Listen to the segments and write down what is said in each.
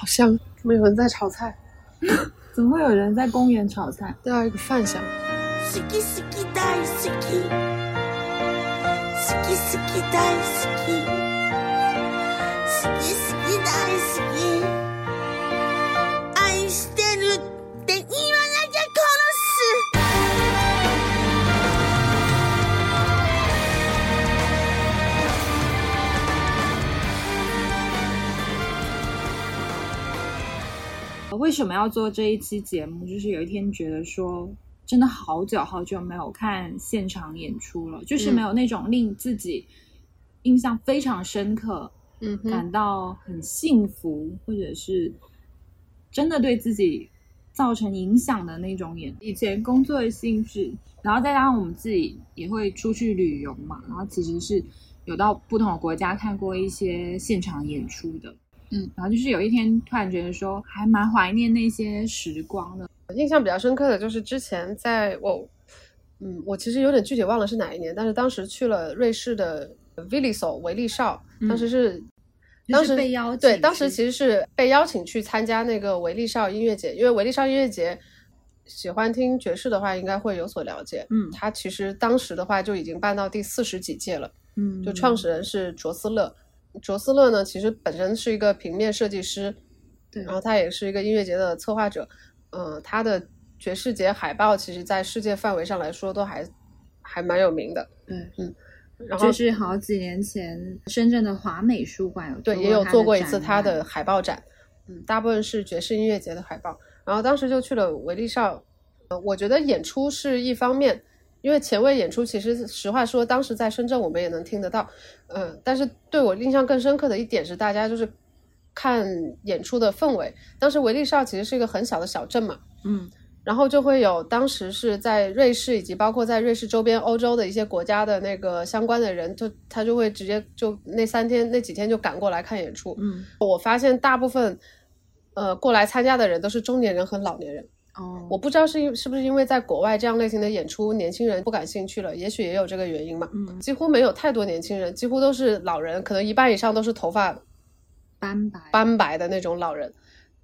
好香，怎么有人在炒菜？怎么会有人在公园炒菜？对啊一个饭香。为什么要做这一期节目？就是有一天觉得说，真的好久好久没有看现场演出了，就是没有那种令自己印象非常深刻、嗯，感到很幸福，或者是真的对自己造成影响的那种演。以前工作的性质，然后再加上我们自己也会出去旅游嘛，然后其实是有到不同的国家看过一些现场演出的。嗯，然后就是有一天突然觉得说，还蛮怀念那些时光的。印象比较深刻的就是之前在我，嗯，我其实有点具体忘了是哪一年，但是当时去了瑞士的 Viliso 维利少，当时是。当时被邀请对，当时其实是被邀请去参加那个维利少音乐节，因为维利少音乐节，喜欢听爵士的话应该会有所了解。嗯他其实当时的话就已经办到第四十几届了。嗯，就创始人是卓斯勒。卓斯勒呢，其实本身是一个平面设计师，对然后他也是一个音乐节的策划者。嗯、他的爵士节海报，其实在世界范围上来说都还还蛮有名的。对，然后就是好几年前深圳的华美术馆有对，也有做过一次他的海报展，嗯，大部分是爵士音乐节的海报。然后当时就去了维利少，呃，我觉得演出是一方面，因为前卫演出其实实话说，当时在深圳我们也能听得到，嗯、但是对我印象更深刻的一点是，大家就是看演出的氛围。当时维利少其实是一个很小的小镇嘛，嗯然后就会有当时是在瑞士以及包括在瑞士周边欧洲的一些国家的那个相关的人，就他就会直接就那三天那几天就赶过来看演出。嗯我发现大部分呃过来参加的人都是中年人和老年人。哦，我不知道是因是不是因为在国外这样类型的演出，年轻人不感兴趣了，也许也有这个原因嘛。嗯几乎没有太多年轻人，几乎都是老人，可能一半以上都是头发斑白斑白的那种老人，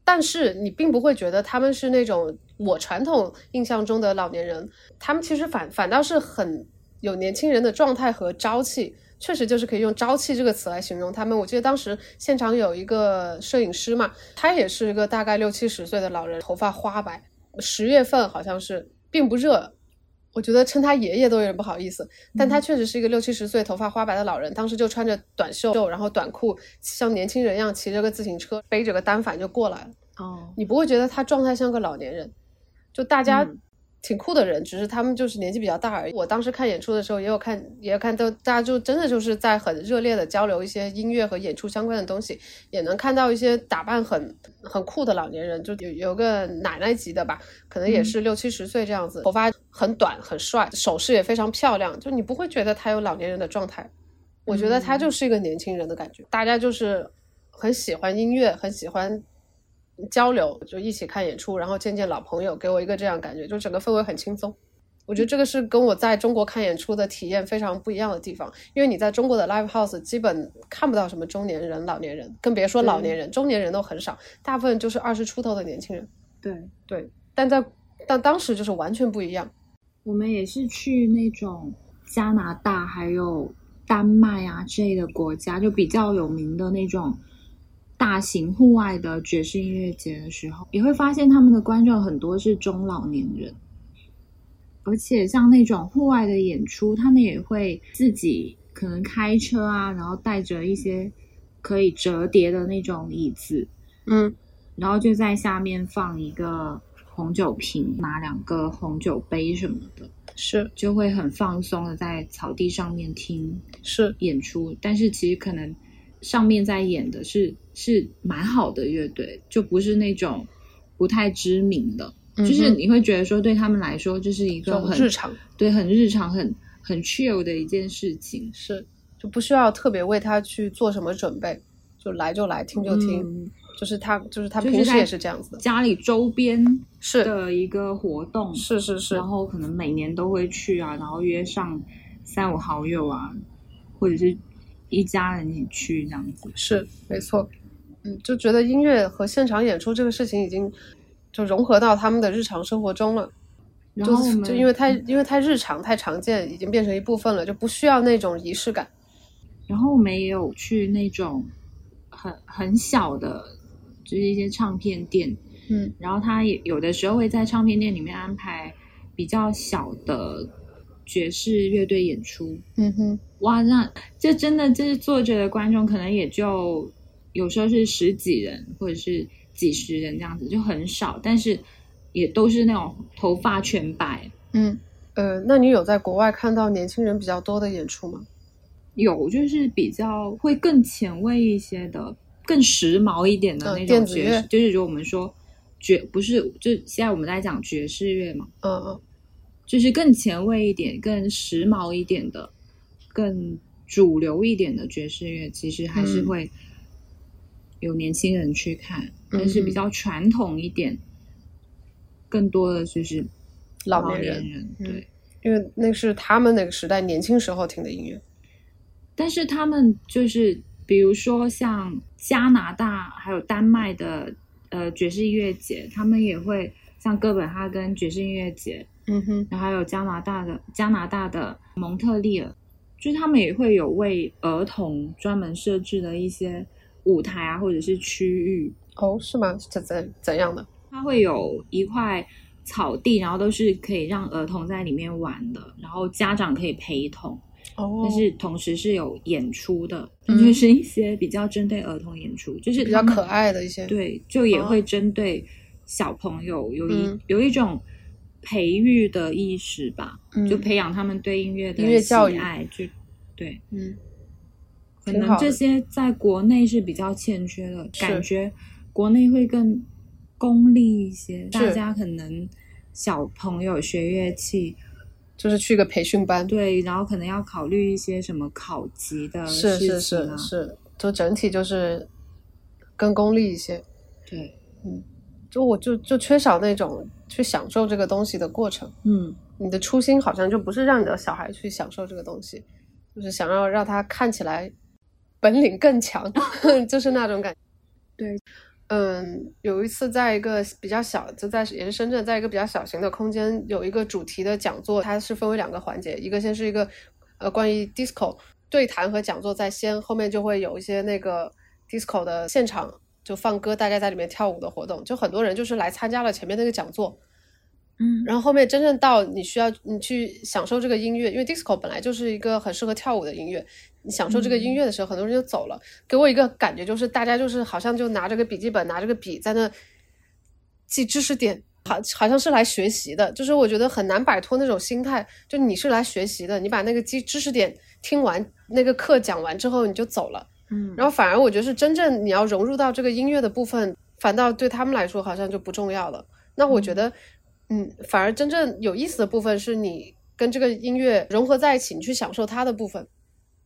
但是你并不会觉得他们是那种我传统印象中的老年人，他们其实反反倒是很有年轻人的状态和朝气，确实就是可以用朝气这个词来形容他们。我记得当时现场有一个摄影师嘛，他也是一个大概六七十岁的老人，头发花白，十月份好像是并不热。我觉得称他爷爷都有点不好意思，但他确实是一个六七十岁、头发花白的老人。当时就穿着短袖，然后短裤，像年轻人一样骑着个自行车，背着个单反就过来了。哦，你不会觉得他状态像个老年人，就大家嗯挺酷的人，只是他们就是年纪比较大而已。我当时看演出的时候，也有看，也有看到大家就真的就是在很热烈的交流一些音乐和演出相关的东西，也能看到一些打扮很很酷的老年人，就有有个奶奶级的吧，可能也是六七十岁这样子，头发很短很帅，首饰也非常漂亮，就你不会觉得他有老年人的状态。我觉得他就是一个年轻人的感觉，大家就是很喜欢音乐，很喜欢交流，就一起看演出，然后见见老朋友，给我一个这样感觉，就整个氛围很轻松。我觉得这个是跟我在中国看演出的体验非常不一样的地方，因为你在中国的 live house 基本看不到什么中年人、老年人，更别说老年人，中年人都很少，大部分就是二十出头的年轻人。对，对，但在但当时就是完全不一样。我们也是去那种加拿大还有丹麦啊这类的国家，就比较有名的那种大型户外的爵士音乐节的时候，也会发现他们的观众很多是中老年人，而且像那种户外的演出，他们也会自己可能开车啊，然后带着一些可以折叠的那种椅子，嗯。然后就在下面放一个红酒瓶，拿两个红酒杯什么的。是。就会很放松的在草地上面听是，演出，但是其实可能上面在演的是是蛮好的乐队，就不是那种不太知名的，就是你会觉得说对他们来说这是一这个很日常对很日常很很 chill 的一件事情，是就不需要特别为他去做什么准备，就来就来，听就听。嗯就是他，就是他平时也是这样子的。家里周边是的一个活动，是是是然，后可能每年都会去啊，然后约上三五好友啊，或者是一家人一起去这样子。是没错。嗯，就觉得音乐和现场演出这个事情已经就融合到他们的日常生活中了。然后就就因为太因为太日常太常见，已经变成一部分了，就不需要那种仪式感。然后我们也有去那种很很小的，就是一些唱片店，嗯然后他也有的时候会在唱片店里面安排比较小的爵士乐队演出。嗯哼，哇，那这真的就是坐着的观众可能也就有时候是十几人或者是几十人这样子，就很少，但是也都是那种头发全白。嗯呃，那你有在国外看到年轻人比较多的演出吗？有就是比较会更前卫一些的，更时髦一点的嗯那种爵士，就是如果我们说爵不是，就现在我们在讲爵士乐嘛，嗯嗯就是更前卫一点、更时髦一点的、更主流一点的爵士乐，其实还是嗯会有年轻人去看，嗯但是比较传统一点，更多的就是年老年人对。因为那是他们那个时代年轻时候听的音乐。但是他们就是，比如说像加拿大还有丹麦的呃爵士音乐节，他们也会像哥本哈根爵士音乐节，嗯哼，然后还有加拿大的加拿大的蒙特利尔，就是他们也会有为儿童专门设置的一些舞台啊，或者是区域，哦，是吗？怎怎怎样的？它会有一块草地，然后都是可以让儿童在里面玩的，然后家长可以陪同。哦，但是同时是有演出的，嗯就是一些比较针对儿童演出，就是比较可爱的一些。，对，就也哦会针对小朋友有一、嗯有一种培育的意识吧，嗯就培养他们对音乐的音乐教育喜爱，就对，嗯，可能这些在国内是比较欠缺的，感觉国内会更功利一些，大家可能小朋友学乐器。就是去个培训班。对，然后可能要考虑一些什么考级的是是事情啊，是是，就整体就是更功利一些。对，嗯就我就就缺少那种去享受这个东西的过程。嗯，你的初心好像就不是让你的小孩去享受这个东西，就是想要让他看起来本领更强，就是那种感觉。对，嗯，有一次在一个比较小，就在也是深圳，在一个比较小型的空间，有一个主题的讲座，它是分为两个环节，一个先是一个呃关于 disco 对谈和讲座在先，后面就会有一些那个 disco 的现场就放歌，大家在里面跳舞的活动，就很多人就是来参加了前面那个讲座，嗯，然后后面真正到你需要你去享受这个音乐，因为 disco 本来就是一个很适合跳舞的音乐，你享受这个音乐的时候，很多人就走了。给我一个感觉就是，大家就是好像就拿着个笔记本，拿着个笔在那记知识点，好好像是来学习的。就是我觉得很难摆脱那种心态，就你是来学习的，你把那个记知识点听完，那个课讲完之后你就走了。嗯，然后反而我觉得是真正你要融入到这个音乐的部分，反倒对他们来说好像就不重要了。那我觉得，嗯，反而真正有意思的部分是你跟这个音乐融合在一起，你去享受它的部分。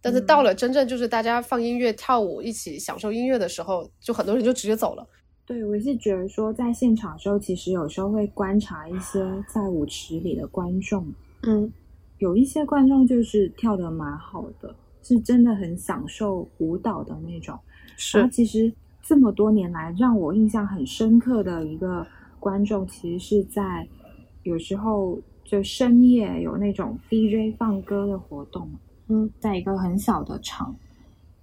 但是到了真正就是大家放音乐、跳舞、一起享受音乐的时候，就很多人就直接走了。对我是觉得说，在现场的时候，其实有时候会观察一些在舞池里的观众，嗯有一些观众就是跳的蛮好的，是真的很享受舞蹈的那种。然后其实这么多年来，让我印象很深刻的一个观众，其实是在有时候就深夜有那种 DJ 放歌的活动，嗯，在一个很小的场，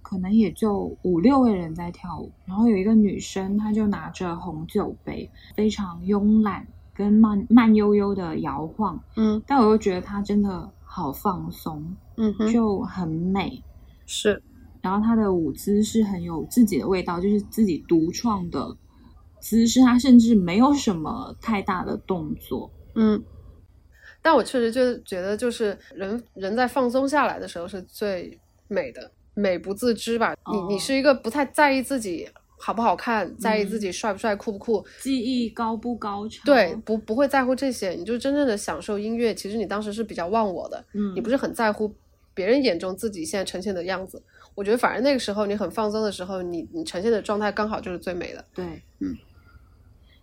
可能也就五六个人在跳舞，然后有一个女生，她就拿着红酒杯，非常慵懒跟慢慢悠悠的摇晃，嗯。但我又觉得她真的好放松，嗯哼，就很美。是。然后她的舞姿是很有自己的味道，就是自己独创的姿势，他甚至没有什么太大的动作。嗯。但我确实就觉得，就是人人在放松下来的时候是最美的，美不自知吧。你你哦是一个不太在意自己好不好看，在意自嗯己帅不帅、酷不酷，技艺高不高超？对，，不不会在乎这些，你就真正的享受音乐。其实你当时是比较忘我的，嗯，你不是很在乎别人眼中自己现在呈现的样子。我觉得反而那个时候你很放松的时候，你你呈现的状态刚好就是最美的。对，嗯。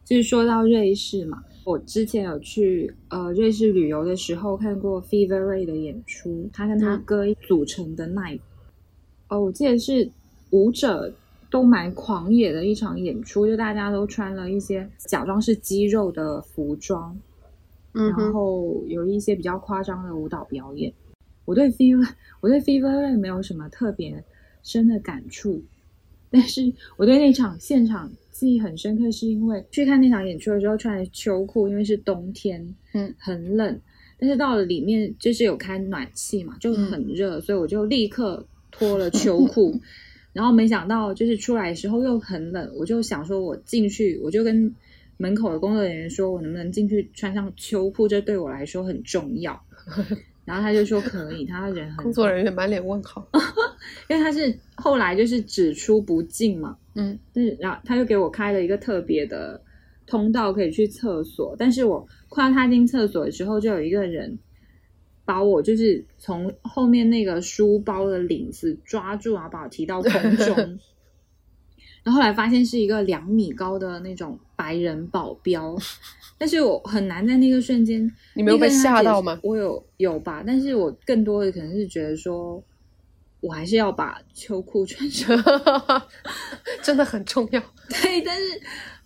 就是说到瑞士嘛，我之前有去呃瑞士旅游的时候看过 Fever Ray 的演出，他跟他嗯哥组成的 Night。哦，我记得是舞者都蛮狂野的一场演出，就大家都穿了一些假装是肌肉的服装，然后有一些比较夸张的舞蹈表演。我对 Fever 我对 Fever 没有什么特别深的感触，但是我对那场现场记忆很深刻，是因为去看那场演出的时候穿的秋裤，因为是冬天，嗯，很冷。但是到了里面就是有开暖气嘛，就很热，所以我就立刻脱了秋裤。然后没想到就是出来的时候又很冷，我就想说我进去，我就跟门口的工作人员说，我能不能进去穿上秋裤，这对我来说很重要。然后他就说可以，他人很工作人员满脸问号。因为他是后来就是只出不进嘛，嗯，但是然后他就给我开了一个特别的通道可以去厕所，但是我快要踏进厕所的时候，就有一个人把我就是从后面那个书包的领子抓住，然后把我提到空中，然后后来发现是一个两米高的那种白人保镖，但是我很难在那个瞬间，你没有被吓到吗？我有有吧，但是我更多的可能是觉得说。我还是要把秋裤穿上，真的很重要。对，但是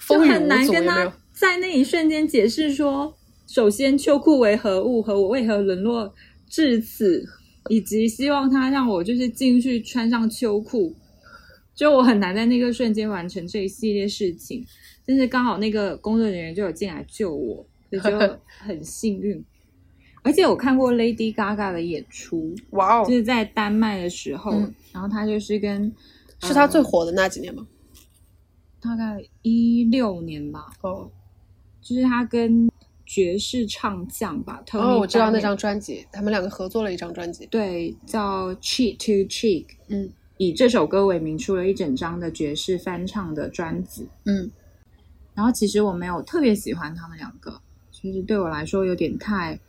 就很难跟他在那一瞬间解释说，首先秋裤为何物和我为何沦落至此，以及希望他让我就是进去穿上秋裤，就我很难在那个瞬间完成这一系列事情。但是刚好那个工作人员就有进来救我，就觉得很幸运。而且我看过 Lady Gaga 的演出，哇哦就，是在丹麦的时候，嗯然后她就是跟是她最呃火的那几年吗？大概一六年吧，哦就是她跟爵士唱将吧，哦，我知道那张专辑，他们两个合作了一张专辑。对叫 Cheek to Cheek，嗯以这首歌为名出了一整张的爵士翻唱的专辑。嗯然后其实我没有特别喜欢他们两个，其实对我来说有点太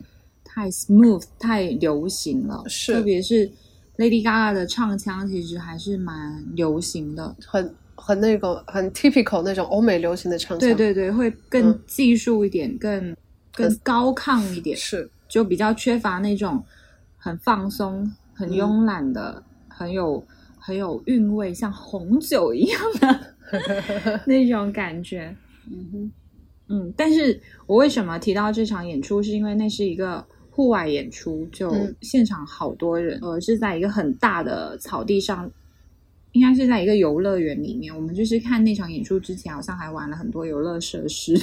太 smooth、太流行了，是特别是 Lady Gaga 的唱腔，其实还是蛮流行的。很很那个很 typical 那种欧美流行的唱腔。对对对，会更嗯技术一点，更更高亢一点，是，就比较缺乏那种很放松、很嗯慵懒的、很有很有韵味，像红酒一样的 那种感觉。嗯哼，嗯，但是我为什么提到这场演出，是因为那是一个户外演出，就嗯现场好多人，呃，是在一个很大的草地上，应该是在一个游乐园里面。我们就是看那场演出之前，好像还玩了很多游乐设施。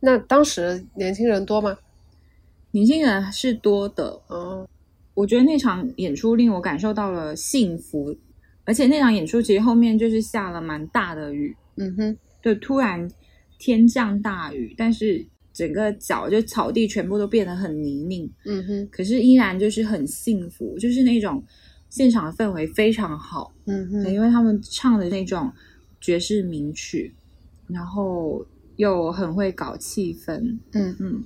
那当时年轻人多吗？年轻人是多的，哦，我觉得那场演出令我感受到了幸福，而且那场演出其实后面就是下了蛮大的雨，嗯哼，对，突然天降大雨，但是整个脚就草地全部都变得很泥泞，嗯哼，可是依然就是很幸福，就是那种现场的氛围非常好，嗯哼，因为他们唱的那种爵士名曲，然后又很会搞气氛，嗯。嗯，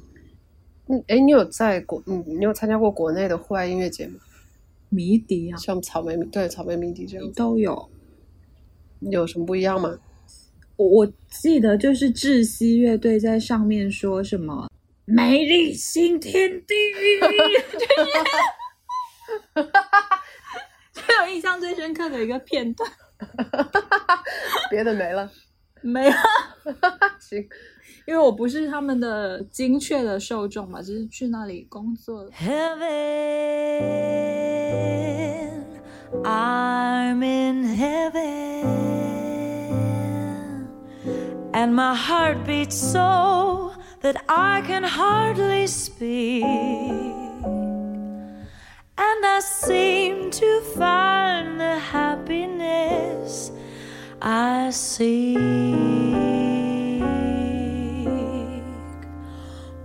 嗯，哎，你有在国，嗯，你有参加过国内的户外音乐节吗？迷笛啊像草莓迷，对，草莓迷笛这样，都有。有什么不一样吗？我我记得就是窒息乐队在上面说什么“美丽新天地 ”，就是最有印象最深刻的一个片段。别的没了，没了，行，因为我不是他们的精确的受众嘛，只是去那里工作。 Heaven, I'm in heaven, and my heart beats so that I can hardly speak, and I seem to find the happiness I seek.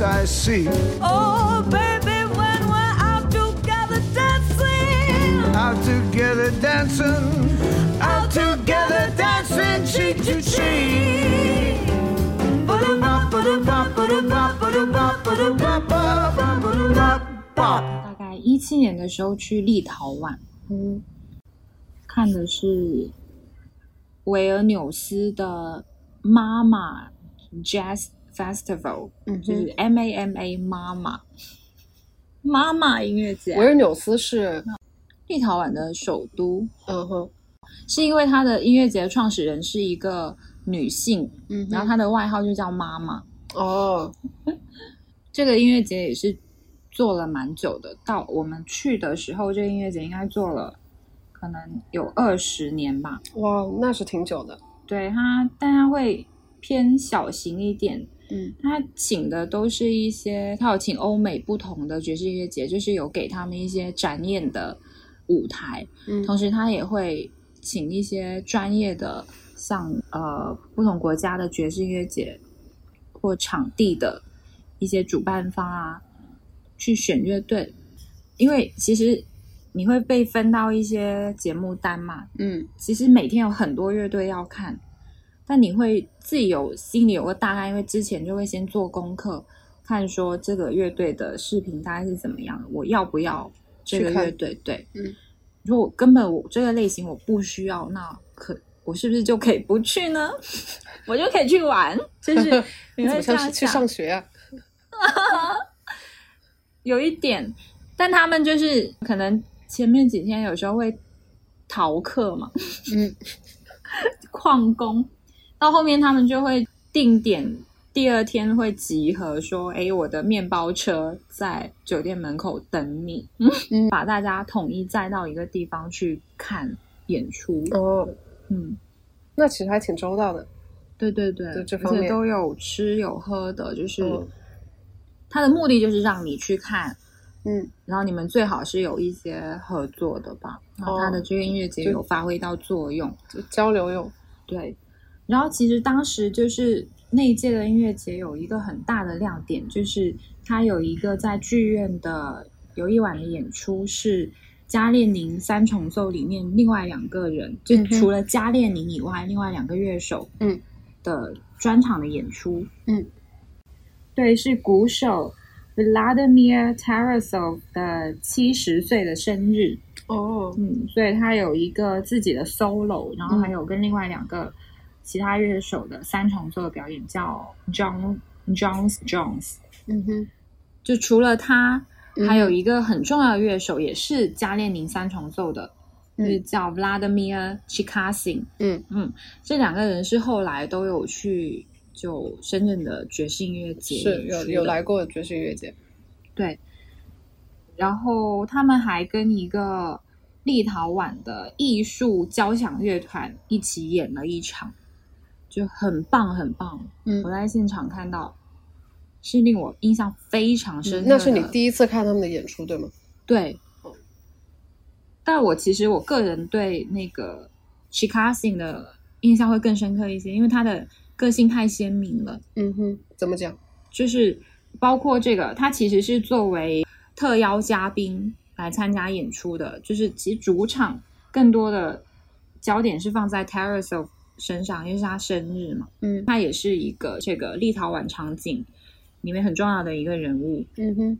I seek. Oh, baby, when we're out together dancing. Out together dancing, out together dancing cheek to cheek. 大概一七年的时候去立陶宛，嗯看的是维尔纽斯的妈妈 Jazz Festival，嗯就是 M A M A 妈妈妈妈音乐节。维尔纽斯是，立陶宛的首都，嗯哼，是因为它的音乐节的创始人是一个女性，嗯然后她的外号就叫妈妈。哦，这个音乐节也是做了蛮久的，到我们去的时候，这个音乐节应该做了可能有二十年吧。哇，那是挺久的，对它，但它会偏小型一点。嗯。他请的都是一些，他有请欧美不同的爵士音乐节，就是有给他们一些展演的舞台，嗯。同时他也会请一些专业的，像呃不同国家的爵士音乐节或场地的一些主办方啊，去选乐队，因为其实你会被分到一些节目单嘛，嗯。其实每天有很多乐队要看，但你会自己有心里有个大概，因为之前就会先做功课，看说这个乐队的视频大概是怎么样，我要不要这个乐队？对，嗯，如果根本我这个类型我不需要，那可我是不是就可以不去呢？我就可以去玩，就是 你你怎么会这样去上学啊？有一点，但他们就是可能前面几天有时候会逃课嘛，嗯，旷工，到后面他们就会定点，第二天会集合，说，哎，我的面包车在酒店门口等你，嗯。把大家统一载到一个地方去看演出，哦，嗯。那其实还挺周到的，对对对，就这方面都有吃有喝的，就是嗯它的目的就是让你去看，嗯。然后你们最好是有一些合作的吧，然后它的这个音乐节有发挥到作用，就交流用，对。然后其实当时就是那一届的音乐节有一个很大的亮点，就是它有一个在剧院的有一晚的演出是。加列宁三重奏里面另外两个人，就除了加列宁以外，另外两个乐手，嗯。的专场的演出，嗯，对，是鼓手 Vladimir Tarasov 的七十岁的生日，哦，嗯，所以他有一个自己的 solo，然后还有跟另外两个其他乐手的三重奏的表演，叫 John Jones Jones。嗯哼，就除了他，嗯还有一个很重要的乐手，也是加列宁三重奏的，就是叫 Vladimir Chikasin。嗯。嗯，这两个人是后来都有去就深圳的爵士音乐节是有有来过爵士音乐节，对，然后他们还跟一个立陶宛的艺术交响乐团一起演了一场，就很棒很棒。嗯我在现场看到，是令我印象非常深刻、嗯那是你第一次看他们的演出对吗？对，但我其实我个人对那个 c h i c a s i n 的印象会更深刻一些，因为他的个性太鲜明了。嗯哼，怎么讲？就是包括这个，他其实是作为特邀嘉宾来参加演出的，就是其实主场更多的焦点是放在 Tarasov 身上，因为是他生日嘛。嗯。他也是一个这个立陶宛场景里面很重要的一个人物。嗯哼，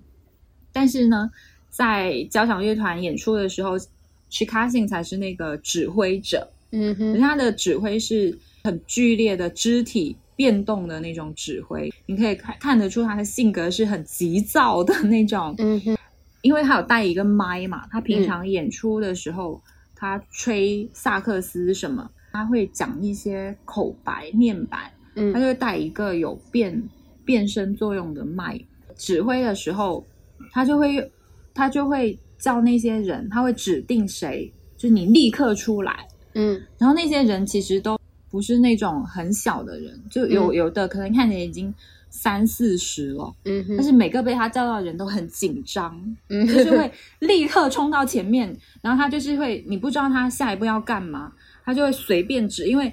但是呢，在交响乐团演出的时候 c h i k a s i n 才是那个指挥者，嗯哼，可是他的指挥是很剧烈的肢体变动的那种指挥，你可以看看得出他的性格是很急躁的那种。嗯哼，因为他有带一个麦嘛，他平常演出的时候，他吹萨克斯什么，他会讲一些口白、念白，他嗯就会带一个有变变声作用的麦。指挥的时候，他就会他就会叫那些人，他会指定谁，就你立刻出来。嗯然后那些人其实都不是那种很小的人，就有、嗯有的可能看起来已经三四十了，嗯哼，但是每个被他叫到的人都很紧张，嗯就是会立刻冲到前面，然后他就是会，你不知道他下一步要干嘛，他就会随便指，因为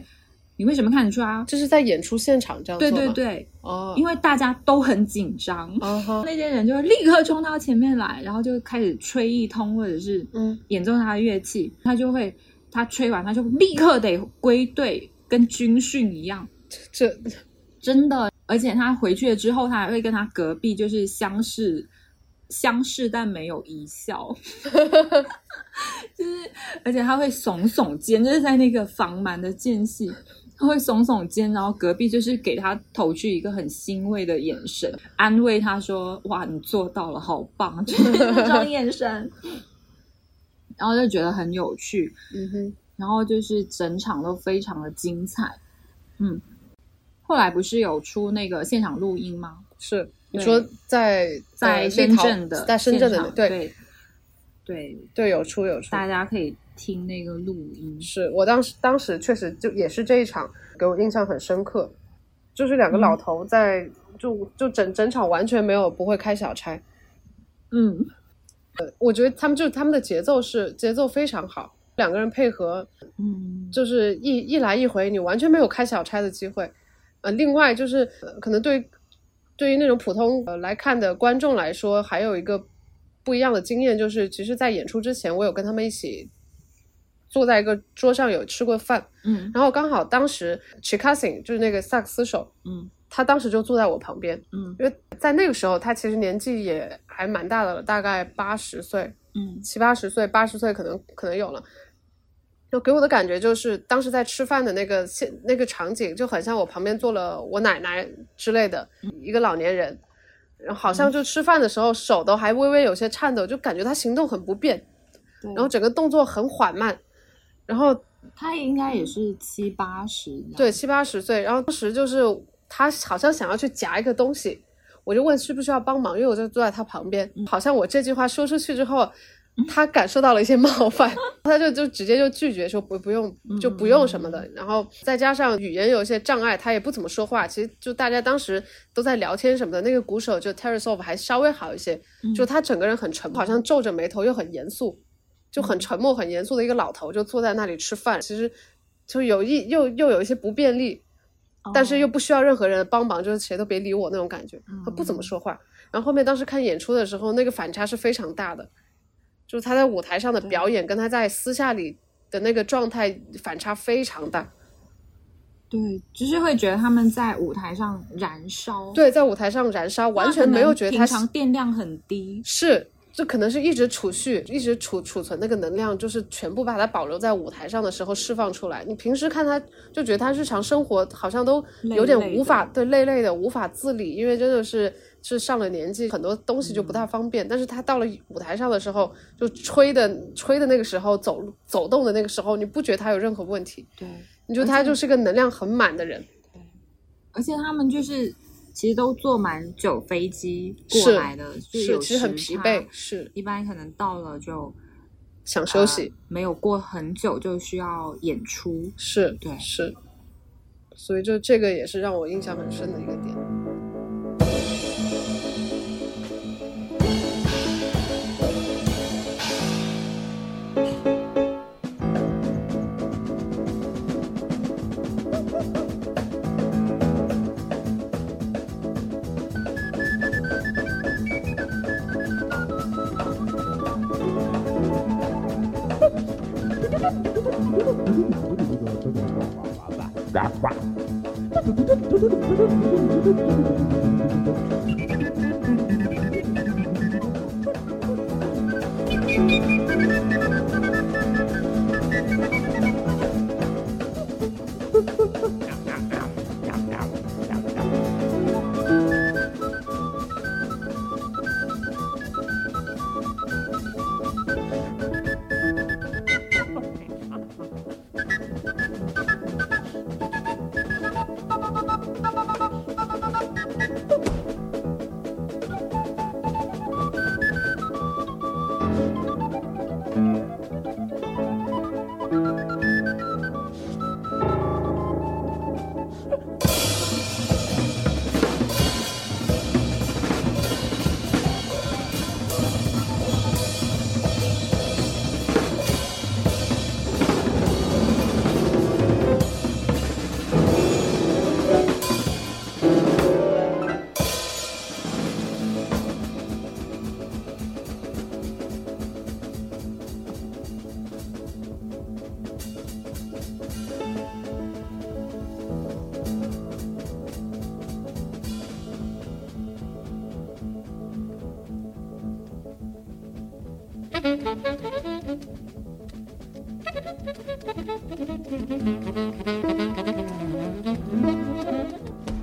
你为什么看得出啊？这是在演出现场这样做对吗对对，哦，因为大家都很紧张，那些人就会立刻冲到前面来，然后就开始吹一通，或者是嗯演奏他的乐器，他就会他吹完他就立刻得归队，跟军训一样，这真的。而且他回去了之后，他还会跟他隔壁就是相视相视，但没有一笑，就是而且他会耸耸肩，就是在那个房门的间隙。他会耸耸肩，然后隔壁就是给他投去一个很欣慰的眼神，安慰他说：“哇，你做到了，好棒！”就是那种眼神，然后就觉得很有趣。嗯哼，然后就是整场都非常的精彩。嗯，后来不是有出那个现场录音吗？是你说在在深圳的在深圳的对对对，对有出有出，大家可以听那个录音。是我当时当时确实就也是这一场给我印象很深刻，就是两个老头在、就就整整场完全没有不会开小差，嗯，呃我觉得他们就他们的节奏是节奏非常好，两个人配合嗯，就是一一来一回，你完全没有开小差的机会。呃，另外就是、呃可能对对于那种普通呃来看的观众来说，还有一个不一样的经验，就是其实，在演出之前，我有跟他们一起坐在一个桌上有吃过饭，嗯然后刚好当时 Chikasin 就是那个萨克斯手，嗯他当时就坐在我旁边，嗯因为在那个时候他其实年纪也还蛮大的了，大概八十岁，嗯七八十岁、八十岁可能可能有了。就给我的感觉就是，当时在吃饭的那个现那个场景，就很像我旁边坐了我奶奶之类的一个老年人，然后好像就吃饭的时候手都还微微有些颤抖，就感觉他行动很不便，然后整个动作很缓慢，然后他应该也是七八十，对，七八十岁，然后当时就是他好像想要去夹一个东西，我就问需不需要帮忙，因为我就坐在他旁边，好像我这句话说出去之后，他感受到了一些 冒犯，他就就直接就拒绝说不不用就不用什么的，然后再加上语言有一些障碍，他也不怎么说话，其实就大家当时都在聊天什么的，那个鼓手就 Terasov 还稍微好一些，就他整个人很沉，好像皱着眉头又很严肃。就很沉默、很严肃的一个老头，就坐在那里吃饭。其实就有一又又有一些不便利，但是又不需要任何人的帮忙，就是谁都别理我那种感觉。他不怎么说话。然后后面当时看演出的时候，那个反差是非常大的，就是他在舞台上的表演跟他在私下里的那个状态反差非常大。对，就是会觉得他们在舞台上燃烧，，对，在舞台上燃烧，完全没有觉得他平常电量很低，是，就可能是一直储蓄，一直储储存那个能量，就是全部把它保留在舞台上的时候释放出来。你平时看他，就觉得他日常生活好像都有点无法对累累的，无法自理，因为真的是是上了年纪，很多东西就不太方便。但是他到了舞台上的时候，就吹的吹的那个时候，走走动的那个时候，你不觉得他有任何问题？对，你觉得他就是个能量很满的人。对而且他们就是其实都坐满久飞机过来的，就是其实很疲惫，，是一般可能到了就想休息。呃没有过很久就需要演出，是，对是，所以就这个也是让我印象很深的一个点。Thank you. Thank you.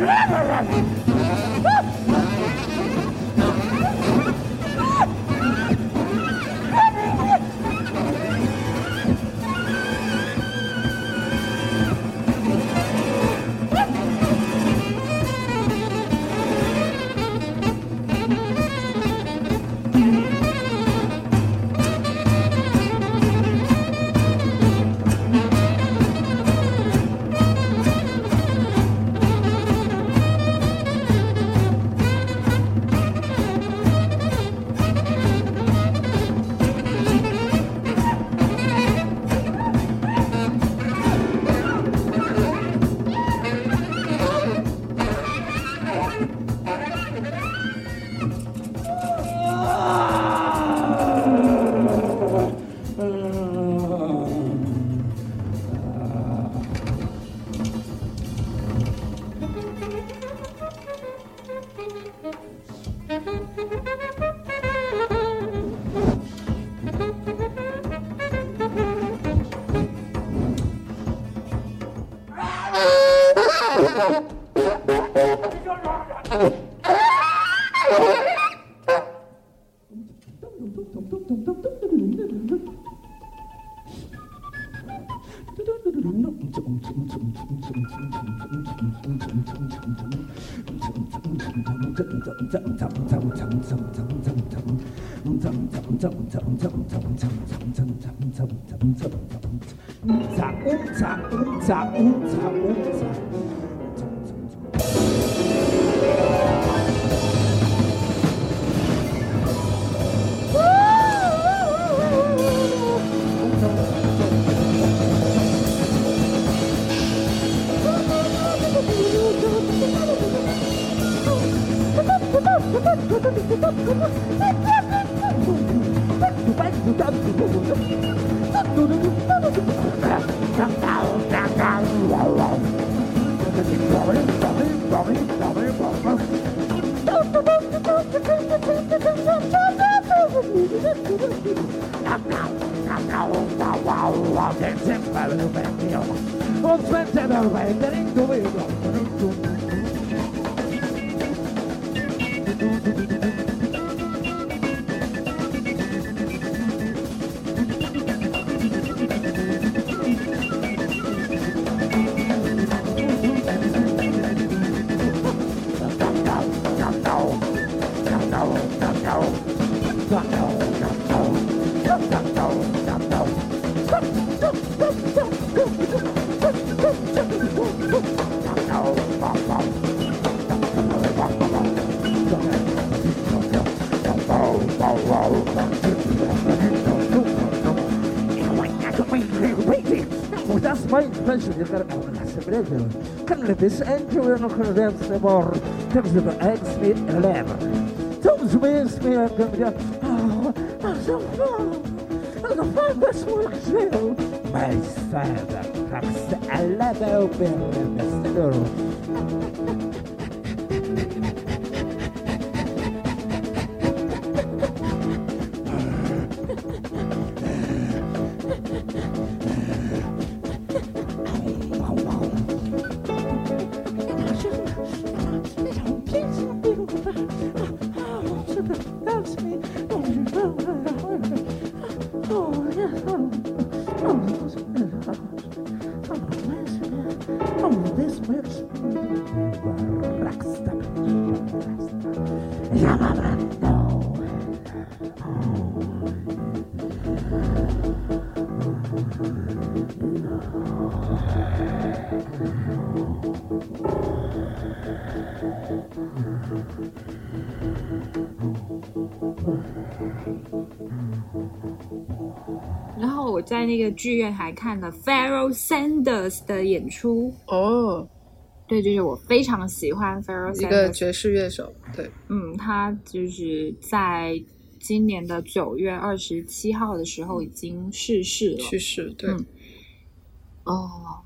reverence. 자, 웅, 자, 웅, 자, 웅, 자, 웅. Wow, wow, Certainly this angel will not convince the more. Terms of eggs me eleven. Tom's wins me and gonna I'm so fun. I'm the fun best work still. My father cracks a level bill in the studio. 然后我在那个剧院还看了 Pharoah Sanders 的演出，哦，对，就是我非常喜欢 Pharoah 一个 Sanders，爵士乐手，对，嗯，他就是在今年的九月二十七号的时候已经逝世了。去世，对。嗯。哦，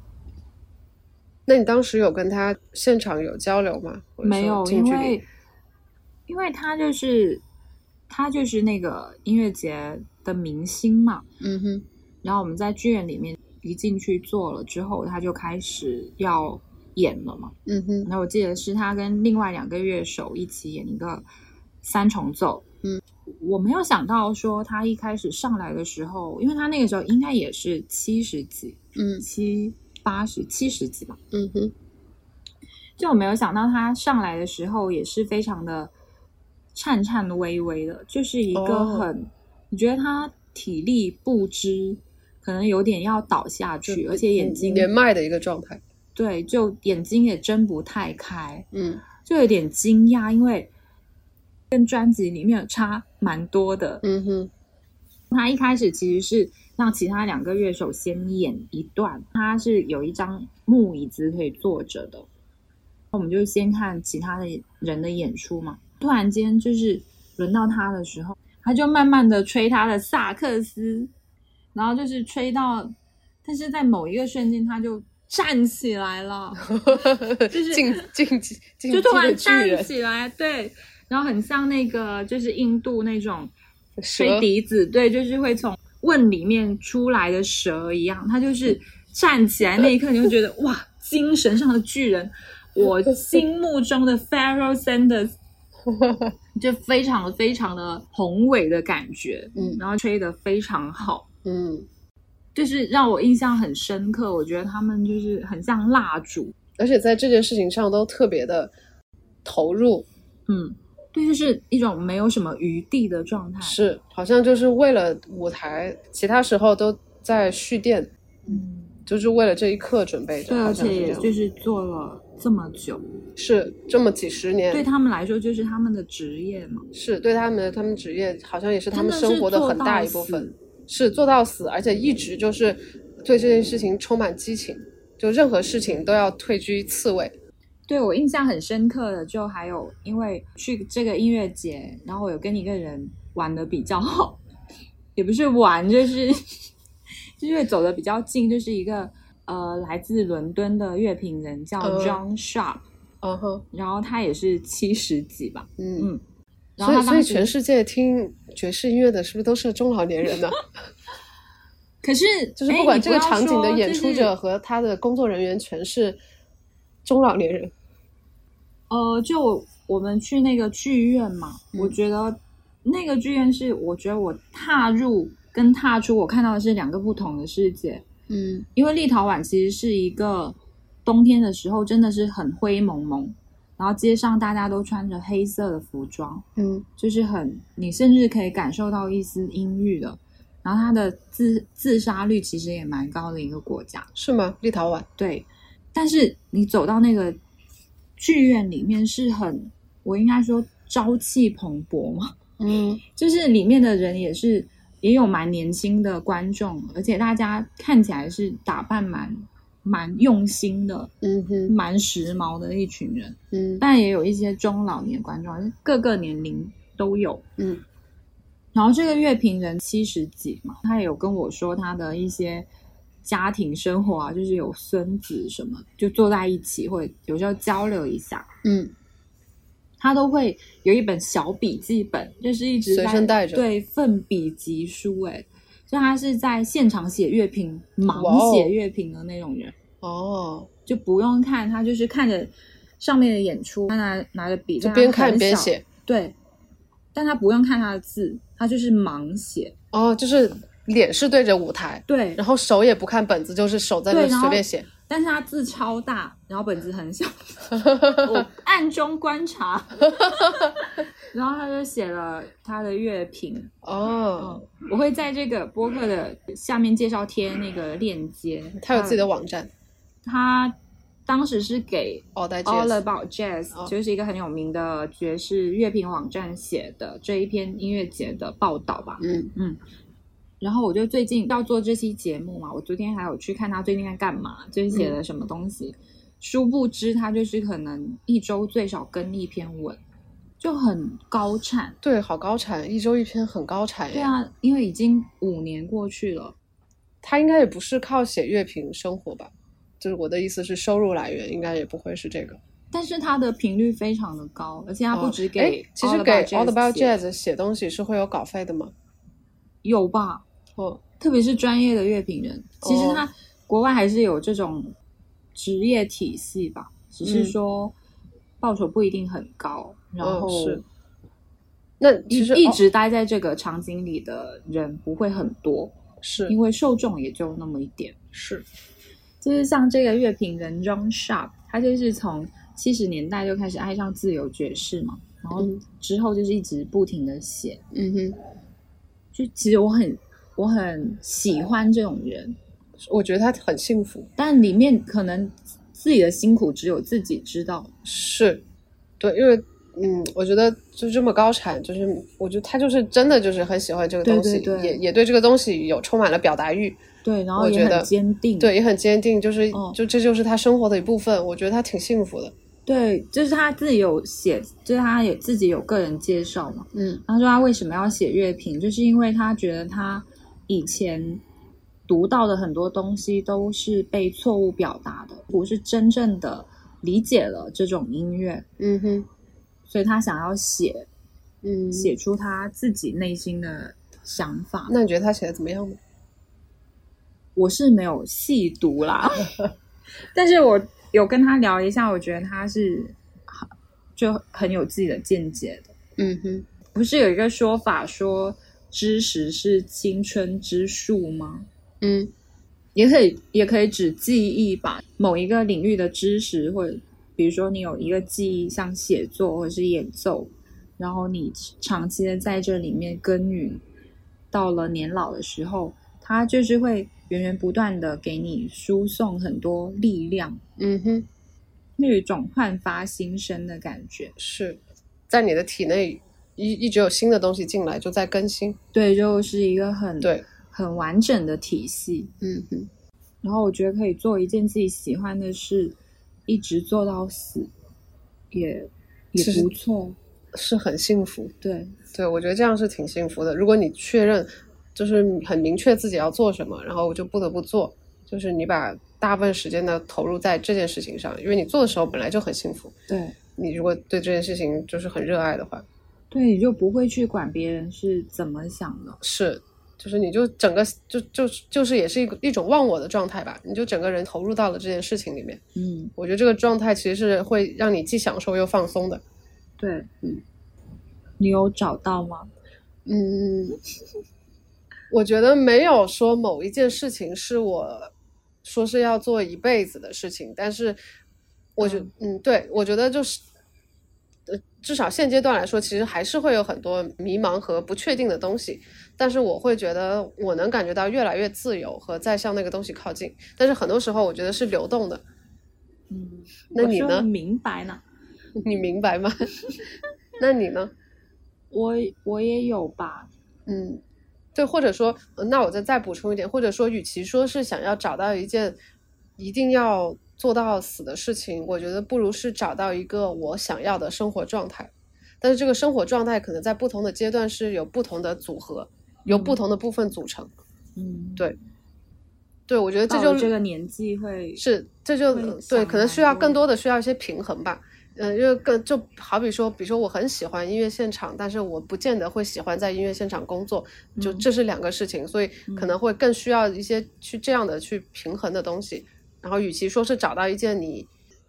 那你当时有跟他现场有交流吗？没有，因为因为他就是他就是那个音乐节的明星嘛，嗯哼，然后我们在剧院里面一进去坐了之后，他就开始要演了嘛。嗯哼，那我记得是他跟另外两个乐手一起演一个三重奏。嗯，我没有想到说他一开始上来的时候，因为他那个时候应该也是七十几、嗯。七八十、七十几吧，嗯哼，就我没有想到他上来的时候也是非常的颤颤巍巍的，就是一个哦。很，你觉得他体力不支，可能有点要倒下去，而且眼睛连麦的一个状态。对，就眼睛也睁不太开，嗯就有点惊讶，因为跟专辑里面有差蛮多的。嗯哼，他一开始其实是让其他两个乐手先演一段，他是有一张木椅子可以坐着的，我们就先看其他的人的演出嘛。突然间就是轮到他的时候，他就慢慢的吹他的萨克斯，然后就是吹到，但是在某一个瞬间他就站起来了，就是竞竞竞就突然站，起来，对，然后很像那个就是印度那种吹蛇笛子，对，就是会从瓮里面出来的蛇一样，他就是站起来那一刻，你会觉得哇，精神上的巨人，我心目中的 Pharaoh Sanders，就非常非常的宏伟的感觉，嗯。然后吹得非常好，嗯，就是让我印象很深刻。我觉得他们就是很像蜡烛，而且在这件事情上都特别的投入，嗯，对，就是一种没有什么余地的状态。是好像就是为了舞台，其他时候都在蓄电，嗯，就是为了这一刻准备的，对，而且就是做了这么久，是这么几十年，对他们来说就是他们的职业嘛。是对他们他们职业好像也是他们生活的很大一部分，是做到死，而且一直就是对这件事情充满激情，就任何事情都要退居次位。对我印象很深刻的，就还有因为去这个音乐节，然后我有跟一个人玩的比较好，也不是玩，就是 就是因为走的比较近，就是一个呃来自伦敦的乐评人叫嗯 John Sharp，、嗯哼，然后他也是七十几吧，嗯，嗯，然所以所以后他当时全世界听爵士音乐的是不是都是中老年人呢？可是就是不管哎这个场景的演出，者和他的工作人员全是中老年人。呃，就我们去那个剧院嘛，嗯我觉得那个剧院是，我觉得我踏入跟踏出，我看到的是两个不同的世界。嗯因为立陶宛其实是一个冬天的时候真的是很灰蒙蒙，然后街上大家都穿着黑色的服装，嗯就是很你甚至可以感受到一丝阴郁的。然后它的自自杀率其实也蛮高的一个国家，是吗？立陶宛？对。但是你走到那个剧院里面是很，我应该说朝气蓬勃嘛，嗯就是里面的人也是也有蛮年轻的观众，而且大家看起来是打扮蛮蛮用心的，嗯哼蛮时髦的一群人，嗯但也有一些中老年观众，各个年龄都有。嗯然后这个乐评人七十几嘛，他也有跟我说他的一些家庭生活啊，就是有孙子什么，就坐在一起会有时候交流一下。嗯他都会有一本小笔记本，就是一直在随身带着。对，奋笔疾书，哎，所以他是在现场写乐评、盲写乐评的那种人，哦，就不用看，他就是看着上面的演出，他拿拿着笔，就边看边写。对，但他不用看他的字，他就是盲写，哦，就是脸是对着舞台，对，然后手也不看本子，就是手在那随便写。但是他字超大，然后本子很小，我暗中观察，然后他就写了他的乐评，哦，嗯，我会在这个播客的下面介绍贴那个链接。他有自己的网站他当时是给，All。About Jazz，、哦就是一个很有名的爵士乐评网站写的这一篇音乐节的报道吧。嗯嗯然后我就最近要做这期节目嘛，我昨天还有去看他最近在干嘛，最近写了什么东西。殊不知他就是可能一周最少更一篇文，就很高产。对，好高产，一周一篇，很高产耶。对啊，因为已经五年过去了。他应该也不是靠写乐评生活吧？就是我的意思是，收入来源应该也不会是这个。但是他的频率非常的高，而且他不止给、哦其实给 All About Jazz 写东西是会有稿费的吗？有吧，哦，特别是专业的乐评人，其实哦他国外还是有这种职业体系吧，只是嗯。说报酬不一定很高，然哦后是。那其实哦一一直待在这个场景里的人不会很多，是。因为受众也就那么一点。是。就是像这个乐评人 John Sharp，他就是从七十年代就开始爱上自由爵士嘛，然后嗯。之后就是一直不停的写，嗯哼，就其实我很我很喜欢这种人，我觉得他很幸福。但里面可能自己的辛苦只有自己知道。是，对，因为嗯，我觉得就这么高产，就是我觉得他就是真的就是很喜欢这个东西，对对也也对这个东西有充满了表达欲，对，然后也很我觉得坚定。对，也很坚定，就是、嗯就这就是他生活的一部分。我觉得他挺幸福的。对，就是他自己有写，就是他也自己有个人介绍嘛。嗯他说他为什么要写乐评，就是因为他觉得他以前读到的很多东西都是被错误表达的，不是真正的理解了这种音乐，嗯哼所以他想要写嗯，写出他自己内心的想法。那你觉得他写的怎么样呢？我是没有细读啦，但是我有跟他聊一下，我觉得他是很就很有自己的见解的。嗯哼，不是有一个说法说知识是青春之树吗？嗯也可以，也可以指记忆吧。某一个领域的知识，或者比如说你有一个记忆，像写作或者是演奏，然后你长期的在这里面耕耘，到了年老的时候，它就是会源源不断的给你输送很多力量，嗯哼，那有一种焕发新生的感觉。是在你的体内一一直有新的东西进来，就在更新。对，就是一个很对，很完整的体系。嗯哼，然后我觉得可以做一件自己喜欢的事，一直做到死，也也不错。是很幸福。对，对，我觉得这样是挺幸福的。如果你确认，就是很明确自己要做什么，然后我就不得不做，就是你把大部分时间呢投入在这件事情上，因为你做的时候本来就很幸福。对，你如果对这件事情就是很热爱的话，对，你就不会去管别人是怎么想的。是，就是你就整个就就就是也是一个一种忘我的状态吧，你就整个人投入到了这件事情里面。嗯，我觉得这个状态其实是会让你既享受又放松的。对，嗯，你有找到吗？嗯，我觉得没有说某一件事情是我说是要做一辈子的事情，但是我觉嗯对我觉得就是，呃，至少现阶段来说，其实还是会有很多迷茫和不确定的东西，但是我会觉得我能感觉到越来越自由和在向那个东西靠近，但是很多时候我觉得是流动的，嗯，那你呢明白呢？你明白吗？那你呢？我我也有吧。嗯，对，或者说，呃那我再再补充一点，或者说，与其说是想要找到一件一定要做到死的事情，我觉得不如是找到一个我想要的生活状态。但是这个生活状态可能在不同的阶段是有不同的组合，由不同的部分组成。嗯，对对，我觉得这就了这个年纪会是，这就对，可能需要更多的需要一些平衡吧。嗯，因为更就好比说，比如说我很喜欢音乐现场，但是我不见得会喜欢在音乐现场工作，就嗯这是两个事情，所以可能会更需要一些去这样的去平衡的东西。然后，与其说是找到一件你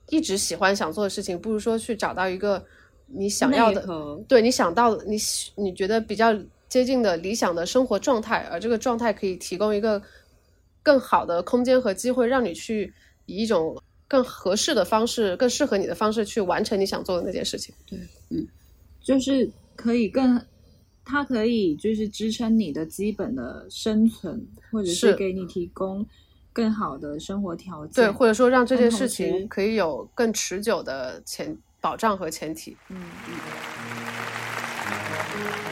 一直喜欢想做的事情，不如说去找到一个你想要的对你想到的你你觉得比较接近的理想的生活状态，而这个状态可以提供一个更好的空间和机会，让你去以一种更合适的方式、更适合你的方式去完成你想做的那件事情。对，嗯就是可以更，它可以就是支撑你的基本的生存，或者是是给你提供更好的生活条件。对，或者说让这件事情可以有更持久的前保障和前提。嗯那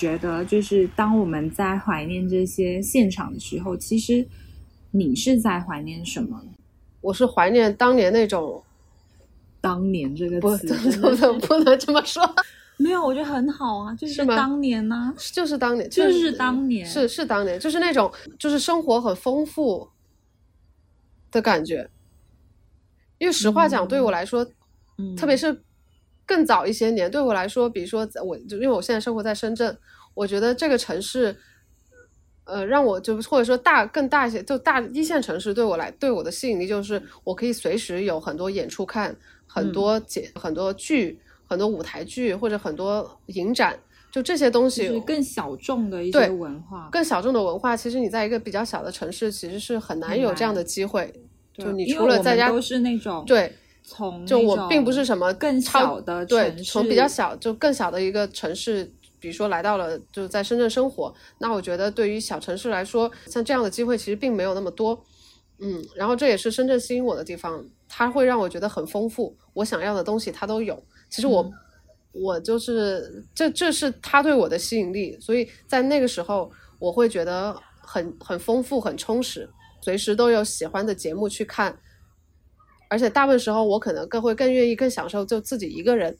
觉得，就是当我们在怀念这些现场的时候，其实你是在怀念什么？我是怀念当年那种，当年这个词 不真的是不不能这么说，没有，我觉得很好啊，就是当年呢、就是当年，就是当年。是是当年，就是那种就是生活很丰富的感觉。因为实话讲，嗯。对我来说，嗯，特别是更早一些年，对我来说，比如说我就因为我现在生活在深圳，我觉得这个城市，呃，让我就或者说大更大一些，就大一线城市对我来对我的吸引力就是我可以随时有很多演出看，很多节、很多剧，很多舞台剧或者很多影展，就这些东西就是更小众的一些文化，更小众的文化，其实你在一个比较小的城市，其实是很难有这样的机会。就你除了在家都是那种对，从就我并不是什么更超小的对，从比较小就更小的一个城市，比如说来到了就在深圳生活，那我觉得对于小城市来说，像这样的机会其实并没有那么多。嗯，然后这也是深圳吸引我的地方，它会让我觉得很丰富，我想要的东西它都有。其实我、嗯我就是这这是它对我的吸引力，所以在那个时候我会觉得很很丰富、很充实，随时都有喜欢的节目去看。而且大部分时候，我可能更会更愿意、更享受就自己一个人，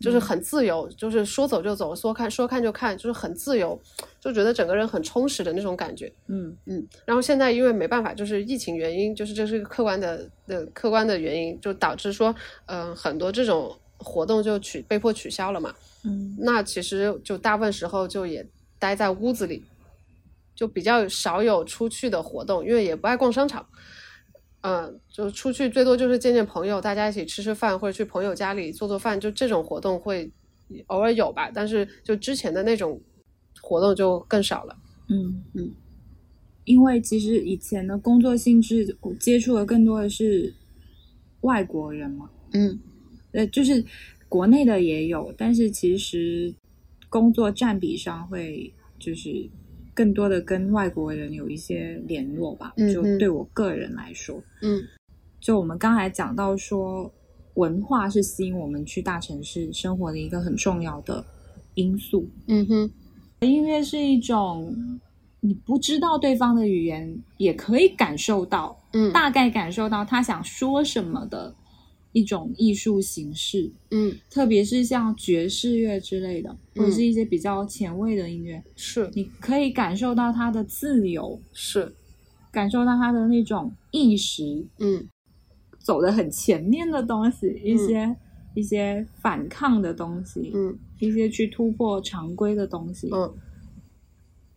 就是很自由，就是说走就走，说看说看就看，就是很自由，就觉得整个人很充实的那种感觉。嗯嗯，然后现在因为没办法，就是疫情原因，就是这是一个客观的的客观的原因，就导致说，嗯、很多这种活动就取被迫取消了嘛。嗯那其实就大部分时候就也待在屋子里，就比较少有出去的活动，因为也不爱逛商场。嗯，就出去最多就是见见朋友，大家一起吃吃饭，或者去朋友家里做做饭，就这种活动会偶尔有吧。但是就之前的那种活动就更少了。嗯嗯，因为其实以前的工作性质，我接触的更多的是外国人嘛，嗯呃，就是国内的也有，但是其实工作占比上会就是更多的跟外国人有一些联络吧。就对我个人来说，嗯就我们刚才讲到说，文化是吸引我们去大城市生活的一个很重要的因素。嗯哼音乐是一种你不知道对方的语言，也可以感受到，嗯大概感受到他想说什么的一种艺术形式。嗯特别是像爵士乐之类的，或者是一些比较前卫的音乐，是你可以感受到它的自由，是感受到它的那种意识，嗯走的很前面的东西，一些、一些反抗的东西，嗯一些去突破常规的东西。嗯。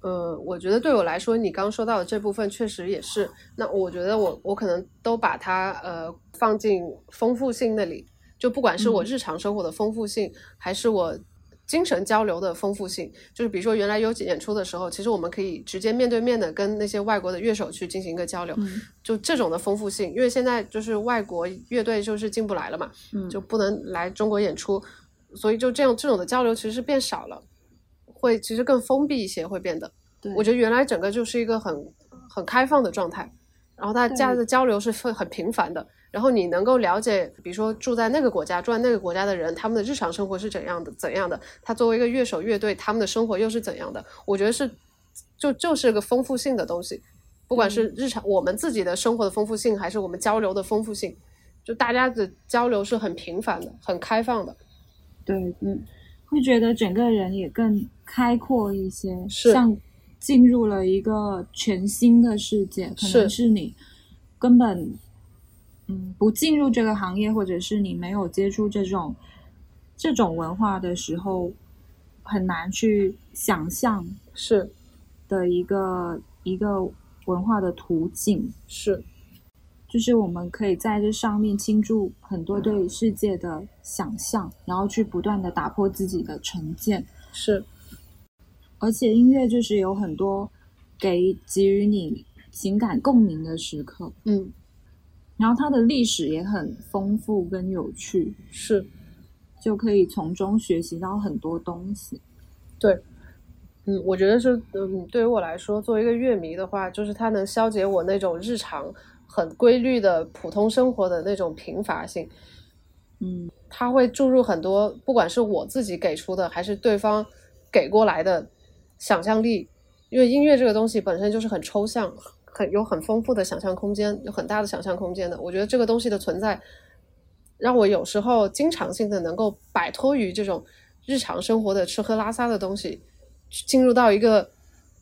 呃，我觉得对我来说，你刚说到的这部分确实也是。那我觉得我我可能都把它呃放进丰富性那里，就不管是我嗯。日常生活的丰富性，还是我精神交流的丰富性，就是比如说原来有演出的时候，其实我们可以直接面对面的跟那些外国的乐手去进行一个交流，嗯。就这种的丰富性。因为现在就是外国乐队就是进不来了嘛，嗯。就不能来中国演出，所以就这样这种的交流其实是变少了，会其实更封闭一些，会变得。对我觉得原来整个就是一个很很开放的状态，然后大家的交流是会很频繁的，然后你能够了解，比如说住在那个国家、住在那个国家的人，他们的日常生活是怎样的、怎样的，他作为一个乐手乐队，他们的生活又是怎样的？我觉得是就就是个丰富性的东西，不管是日常我们自己的生活的丰富性，还是我们交流的丰富性，就大家的交流是很频繁的、很开放的。对，嗯，会觉得整个人也更开阔一些，是。像进入了一个全新的世界，可能是。你根本嗯不进入这个行业，或者是你没有接触这种这种文化的时候，很难去想象是。的一个一个文化的途径。是，就是我们可以在这上面倾注很多对世界的想象，然后去不断的打破自己的成见。是，而且音乐就是有很多给给予你情感共鸣的时刻，嗯，然后它的历史也很丰富跟有趣，是。就可以从中学习到很多东西。对，嗯，我觉得是，嗯，对于我来说，作为一个乐迷的话，就是它能消解我那种日常很规律的普通生活的那种贫乏性。嗯它会注入很多，不管是我自己给出的，还是对方给过来的想象力，因为音乐这个东西本身就是很抽象，很有很丰富的想象空间，有很大的想象空间的。我觉得这个东西的存在，让我有时候经常性的能够摆脱于这种日常生活的吃喝拉撒的东西，进入到一个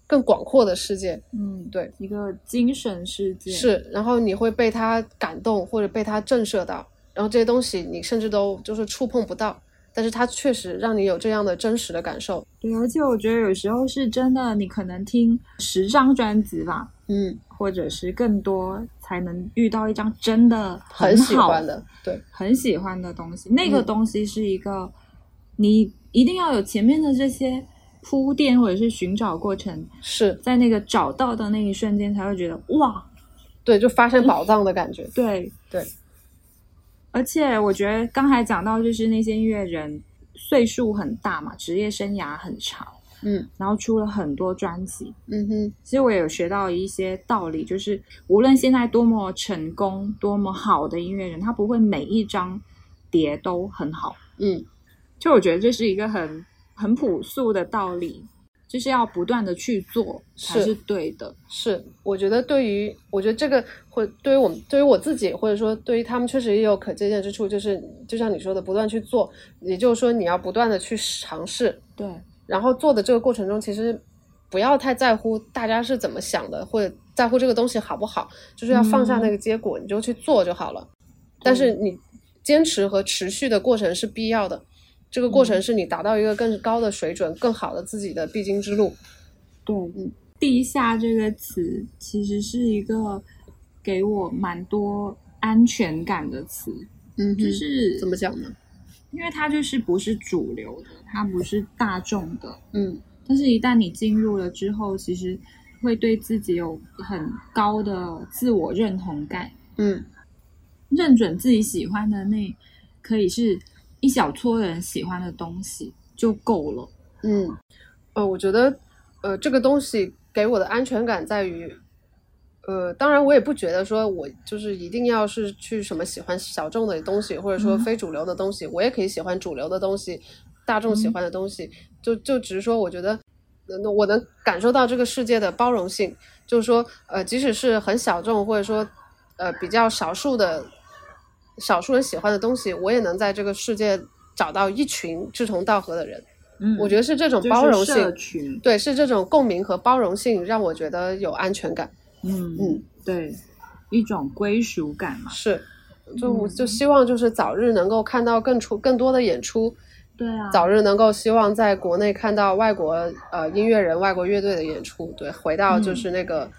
更广阔的世界。嗯，对，一个精神世界是，然后你会被它感动或者被它震慑到，然后这些东西你甚至都就是触碰不到，但是它确实让你有这样的真实的感受。对，而且我觉得有时候是真的，你可能听十张专辑吧，嗯，或者是更多，才能遇到一张真的很喜欢的，对，很喜欢的东西。那个嗯东西是一个，你一定要有前面的这些铺垫或者是寻找过程，是在那个找到的那一瞬间，才会觉得哇，对，就发现宝藏的感觉。对对。而且我觉得刚才讲到，就是那些音乐人岁数很大嘛，职业生涯很长，嗯然后出了很多专辑。嗯哼，其实我也有学到一些道理，就是无论现在多么成功、多么好的音乐人，他不会每一张碟都很好。嗯就我觉得这是一个很很朴素的道理，就是要不断的去做才是是对的。是，我觉得对于，我觉得这个会对于我们，对于我自己，或者说对于他们，确实也有可借鉴之处。就是就像你说的，不断去做，也就是说你要不断的去尝试，对，然后做的这个过程中，其实不要太在乎大家是怎么想的，或者在乎这个东西好不好，就是要放下那个结果，你就去做就好了。但是你坚持和持续的过程是必要的，这个过程是你达到一个更高的水准、更好的自己的必经之路。对，嗯，地下这个词其实是一个给我蛮多安全感的词，嗯就是怎么讲呢？因为它就是不是主流的，它不是大众的，嗯。但是，一旦你进入了之后，其实会对自己有很高的自我认同感，嗯。认准自己喜欢的那可以是一小撮人喜欢的东西就够了。嗯，呃，我觉得，呃，这个东西给我的安全感在于，呃，当然我也不觉得说我就是一定要是去什么喜欢小众的东西，或者说嗯非主流的东西，我也可以喜欢主流的东西，大众喜欢的东西，就就只是说，我觉得，那，我能感受到这个世界的包容性，就是说，呃，即使是很小众，或者说，呃，比较少数的少数人喜欢的东西，我也能在这个世界找到一群志同道合的人。嗯我觉得是这种包容性，对，是这种共鸣和包容性让我觉得有安全感。嗯嗯，对，一种归属感嘛。是，就我嗯就希望就是早日能够看到更出更多的演出，对啊，早日能够希望在国内看到外国呃音乐人、外国乐队的演出，对，回到就是那个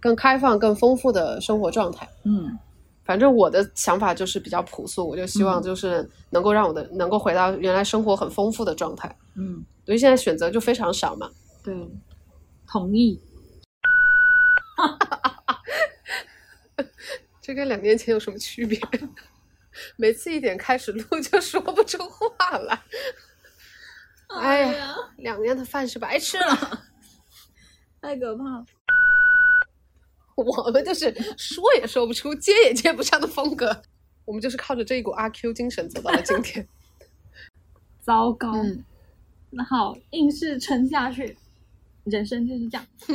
更开放、更丰富的生活状态。嗯反正我的想法就是比较朴素，我就希望嗯就是能够让我的能够回到原来生活很丰富的状态。嗯，所以现在选择就非常少嘛。对，同意。这跟两年前有什么区别？每次一点开始录就说不出话来。哎呀，两年的饭是白吃了。太可怕了。我们就是说也说不出，接也接不上的风格。我们就是靠着这一股阿 Q 精神走到了今天。糟糕。嗯，那好，硬是撑下去，人生就是这样。